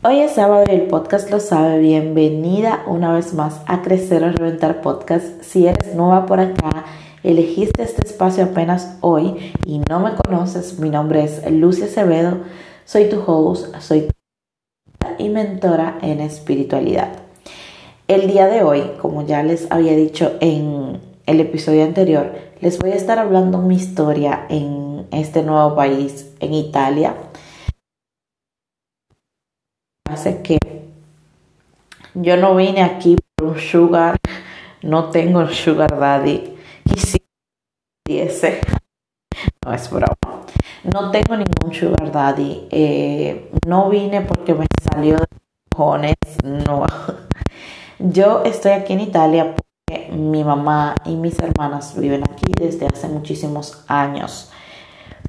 Hoy es sábado y el podcast lo sabe. Bienvenida una vez más a Crecer o Reventar Podcast. Si eres nueva por acá, elegiste este espacio apenas hoy y no me conoces, mi nombre es Lucia Acevedo. Soy tu host, soy tu y mentora en espiritualidad. El día de hoy, como ya les había dicho en el episodio anterior, les voy a estar hablando mi historia en este nuevo país, en Italia hace que yo no vine aquí por un sugar, no tengo un sugar daddy. Y si ese, no es broma. No tengo ningún sugar daddy. Eh, no vine porque me salió de cojones. No. Yo estoy aquí en Italia porque mi mamá y mis hermanas viven aquí desde hace muchísimos años.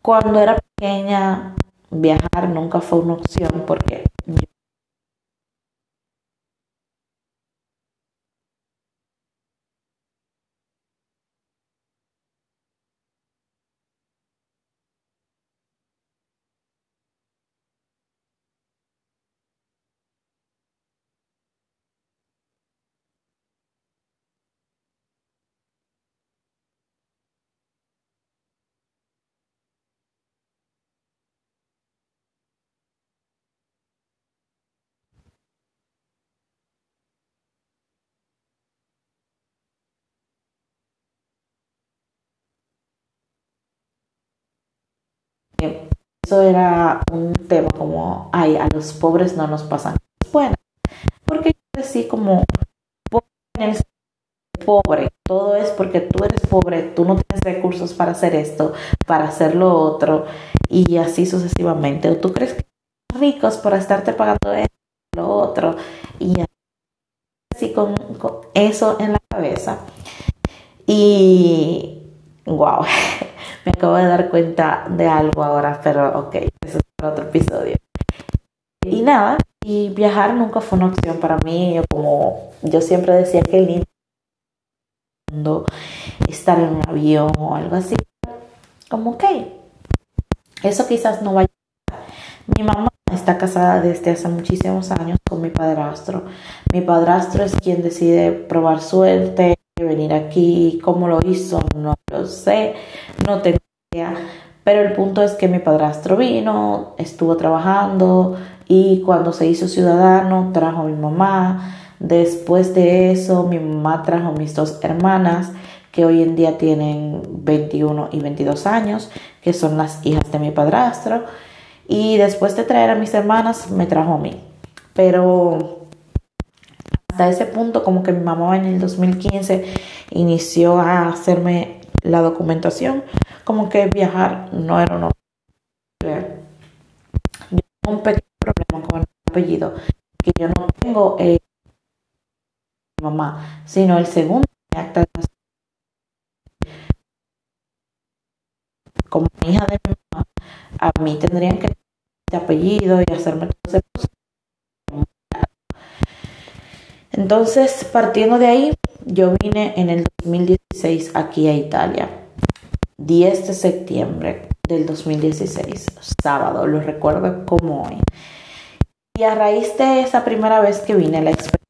Cuando era pequeña, viajar nunca fue una opción porque yo eso era un tema como, ay, a los pobres no nos pasan bueno, porque yo crecí como pobre, todo es porque tú eres pobre, tú no tienes recursos para hacer esto, para hacer lo otro, y así sucesivamente. O tú crees que ricos por estarte pagando esto, lo otro, y así con eso en la cabeza. Y wow, me acabo de dar cuenta de algo ahora, pero ok, eso es para otro episodio. Y nada, y viajar nunca fue una opción para mí, como yo siempre decía que el mundo, estar en un avión o algo así, como ok, eso quizás no vaya Mi mamá está casada desde hace muchísimos años con mi padrastro. Mi padrastro es quien decide probar suerte, venir aquí, cómo lo hizo, no lo sé, no tengo idea. Pero el punto es que mi padrastro vino, estuvo trabajando y cuando se hizo ciudadano trajo a mi mamá. Después de eso mi mamá trajo a mis dos hermanas que hoy en día tienen 21 y 22 años, que son las hijas de mi padrastro. Y después de traer a mis hermanas me trajo a mí. Pero hasta ese punto, como que mi mamá en el 2015 inició a hacerme la documentación, como que viajar no era una Yo tengo un pequeño problema con el apellido, que yo no tengo eh, mi mamá, sino el segundo acta de como hija de mi mamá, a mí tendrían que este apellido y hacerme todo ese proceso entonces, partiendo de ahí, yo vine en el 2016 aquí a Italia. 10 de septiembre del 2016, sábado, lo recuerdo como hoy. Y a raíz de esa primera vez que vine, la experiencia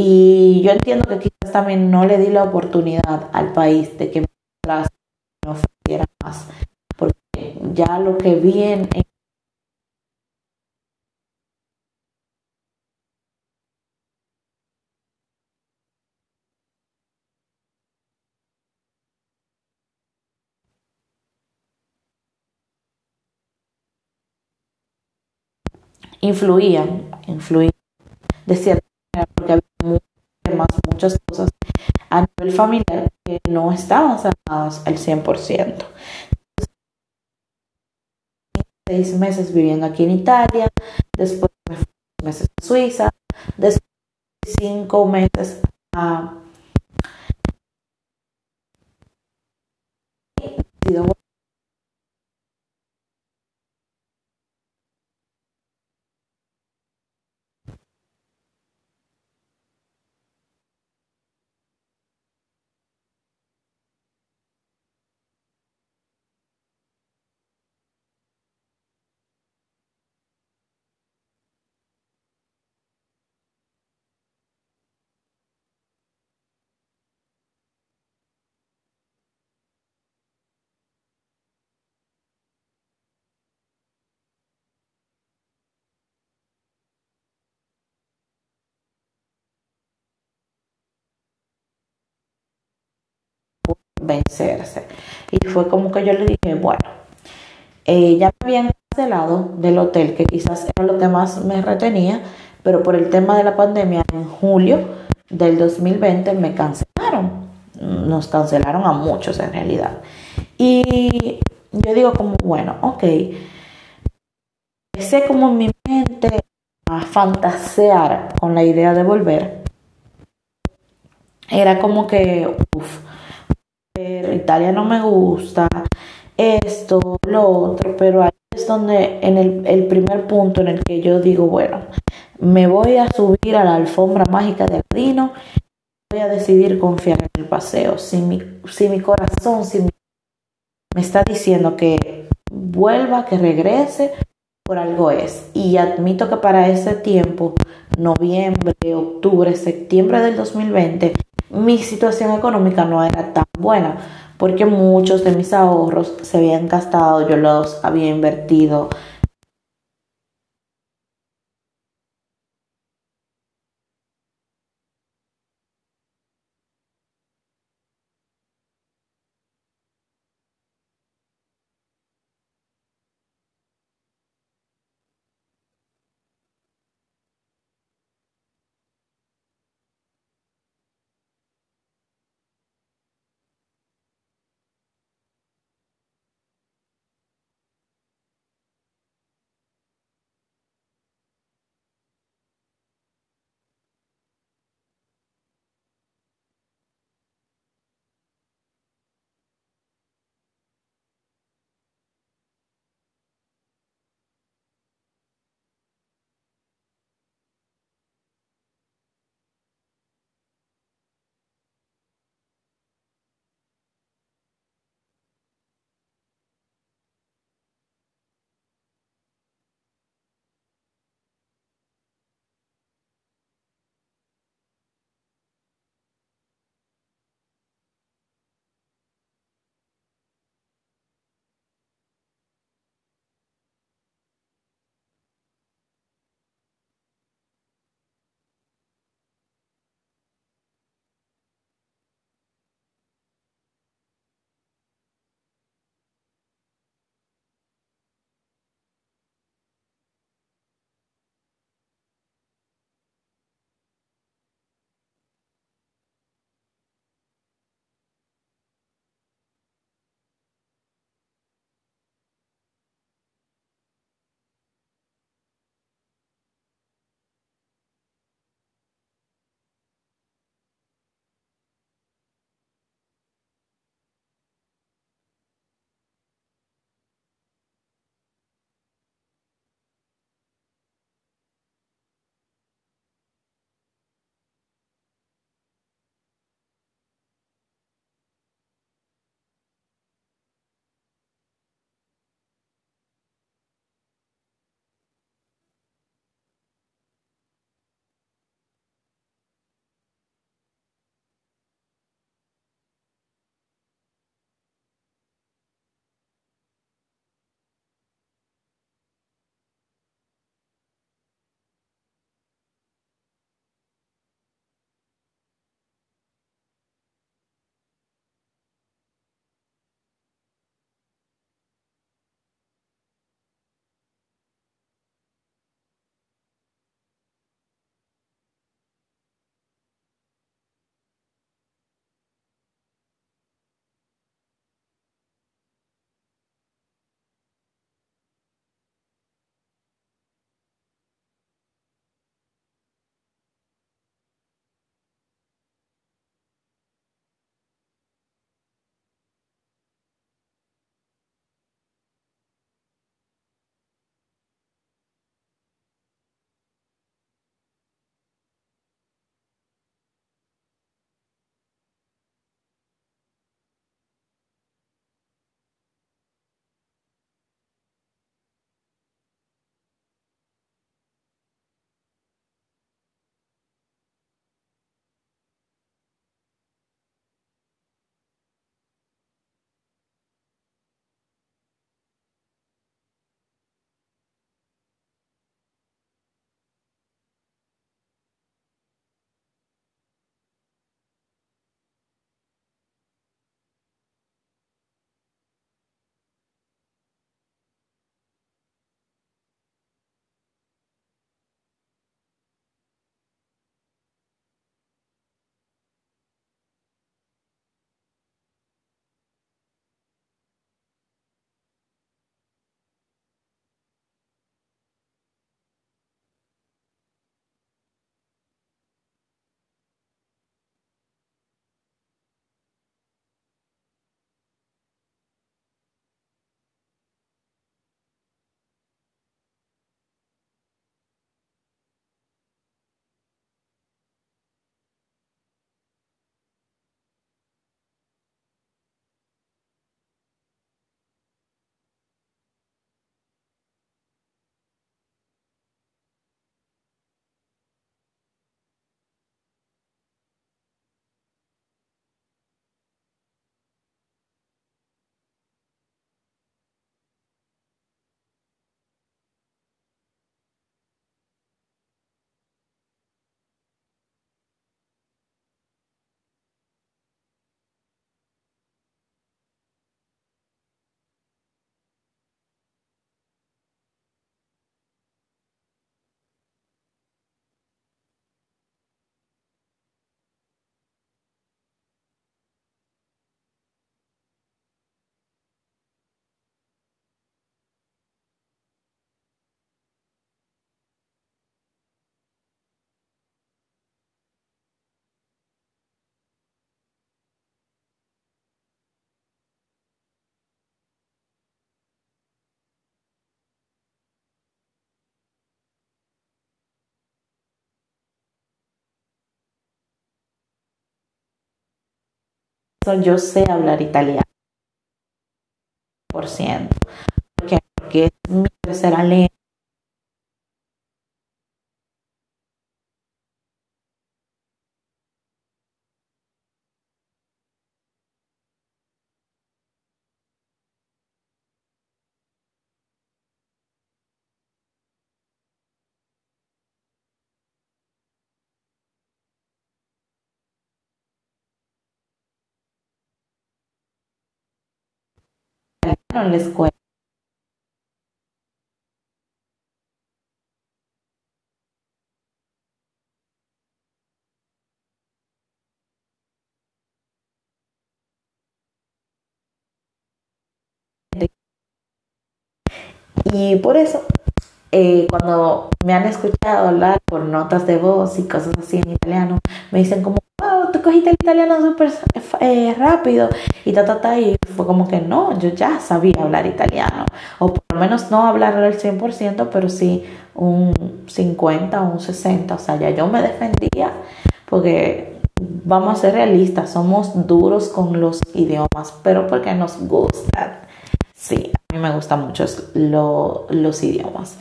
Y yo entiendo que quizás también no le di la oportunidad al país de que me ofreciera más, porque ya lo que vi en, influían, influían de cierta manera porque había muchas, muchas cosas a nivel familiar que no estaban sanadas al 100%. seis meses viviendo aquí en Italia, después me fui meses a Suiza, después cinco meses a vencerse. Y fue como que yo le dije, bueno, eh, ya me habían cancelado del hotel, que quizás era lo que más me retenía, pero por el tema de la pandemia en julio del 2020 me cancelaron. Nos cancelaron a muchos en realidad. Y yo digo como, bueno, ok, sé como en mi mente a fantasear con la idea de volver. Era como que, uff, Italia no me gusta, esto, lo otro, pero ahí es donde en el, primer punto en el que yo digo, bueno, me voy a subir a la alfombra mágica de Aladino, voy a decidir confiar en el paseo. Si mi, mi corazón si me está diciendo que vuelva, que regrese, por algo es. Y admito que para ese tiempo, noviembre, octubre, septiembre del 2020, mi situación económica no era tan buena porque muchos de mis ahorros se habían gastado, yo los había invertido yo sé hablar italiano. Por ciento. Porque es mi tercera lengua en la escuela. Y por eso, eh, cuando me han escuchado hablar por notas de voz y cosas así en italiano, me dicen como, tú cogiste el italiano súper eh, rápido y ta, ta, ta, y fue como que no, yo ya sabía hablar italiano, o por lo menos no hablarlo al 100%, pero sí un 50 o un 60, o sea, ya yo me defendía, porque vamos a ser realistas, somos duros con los idiomas, pero porque nos gustan. Sí, a mí me gustan mucho los idiomas.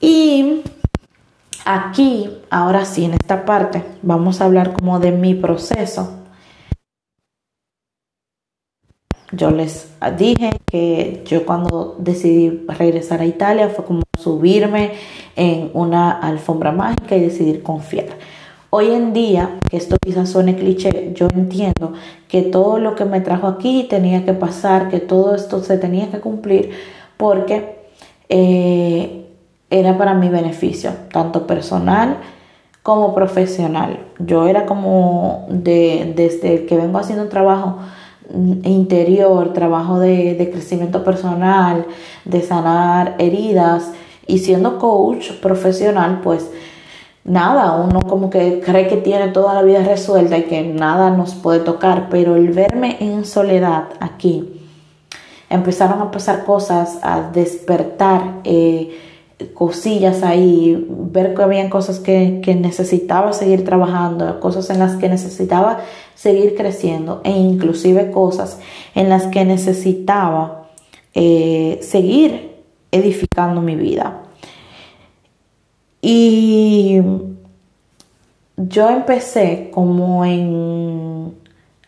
Y aquí, ahora sí, en esta parte, vamos a hablar como de mi proceso. Yo les dije que yo cuando decidí regresar a Italia fue como subirme en una alfombra mágica y decidir confiar. Hoy en día, que esto quizás suene cliché, yo entiendo que todo lo que me trajo aquí tenía que pasar, que todo esto se tenía que cumplir, porque eh, era para mi beneficio, tanto personal como profesional. Yo era como de, desde que vengo haciendo un trabajo interior, trabajo de, de crecimiento personal, de sanar heridas y siendo coach profesional, pues nada, uno como que cree que tiene toda la vida resuelta y que nada nos puede tocar, pero el verme en soledad aquí, empezaron a pasar cosas, a despertar eh, cosillas ahí, ver que habían cosas que, necesitaba seguir trabajando, cosas en las que necesitaba seguir creciendo e inclusive cosas en las que necesitaba eh, seguir edificando mi vida. Y yo empecé como en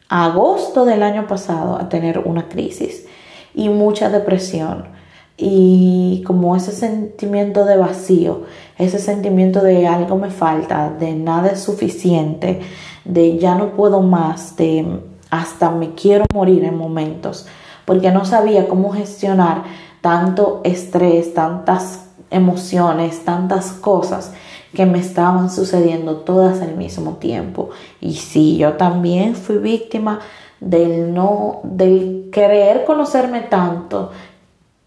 agosto del año pasado a tener una crisis y mucha depresión y como ese sentimiento de vacío, ese sentimiento de algo me falta, de nada es suficiente, de ya no puedo más, de hasta me quiero morir en momentos, porque no sabía cómo gestionar tanto estrés, tantas emociones, tantas cosas que me estaban sucediendo todas al mismo tiempo. Y sí, yo también fui víctima del no, del querer conocerme tanto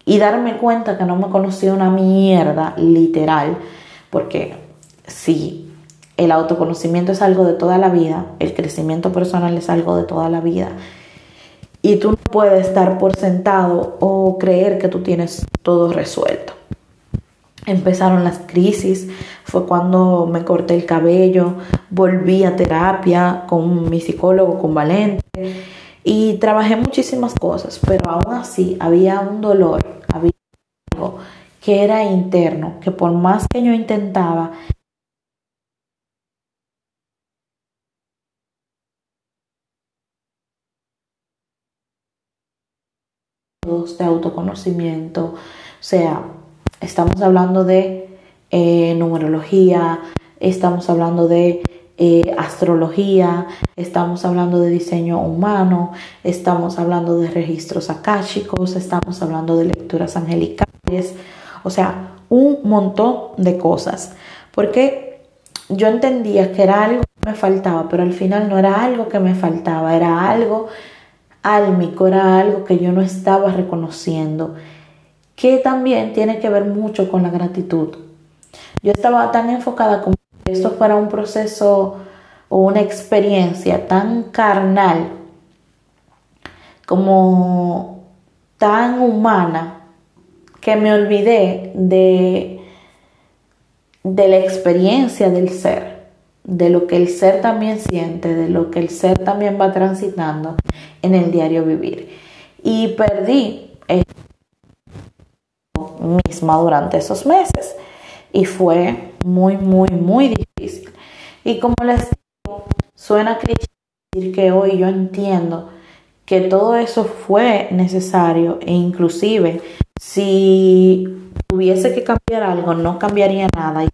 y darme cuenta que no me conocía una mierda, literal, porque sí, el autoconocimiento es algo de toda la vida, el crecimiento personal es algo de toda la vida. Y tú no puedes estar por sentado o creer que tú tienes todo resuelto empezaron las crisis, fue cuando me corté el cabello, volví a terapia con mi psicólogo, con Valente, y trabajé muchísimas cosas, pero aún así había un dolor, que era interno, que por más que yo intentaba, de autoconocimiento, o sea, Estamos hablando de eh, numerología, estamos hablando de eh, astrología, estamos hablando de diseño humano, estamos hablando de registros akáshicos, estamos hablando de lecturas angelicales, o sea, un montón de cosas. Porque yo entendía que era algo que me faltaba, pero al final no era algo que me faltaba, era algo álmico, era algo que yo no estaba reconociendo que también tiene que ver mucho con la gratitud. Yo estaba tan enfocada como que esto fuera un proceso o una experiencia tan carnal, como tan humana, que me olvidé de, de la experiencia del ser, de lo que el ser también siente, de lo que el ser también va transitando en el diario vivir. Y perdí misma durante esos meses y fue muy, muy, muy difícil. Y como les digo, suena cliché decir que hoy yo entiendo que todo eso fue necesario e inclusive si tuviese que cambiar algo no cambiaría nada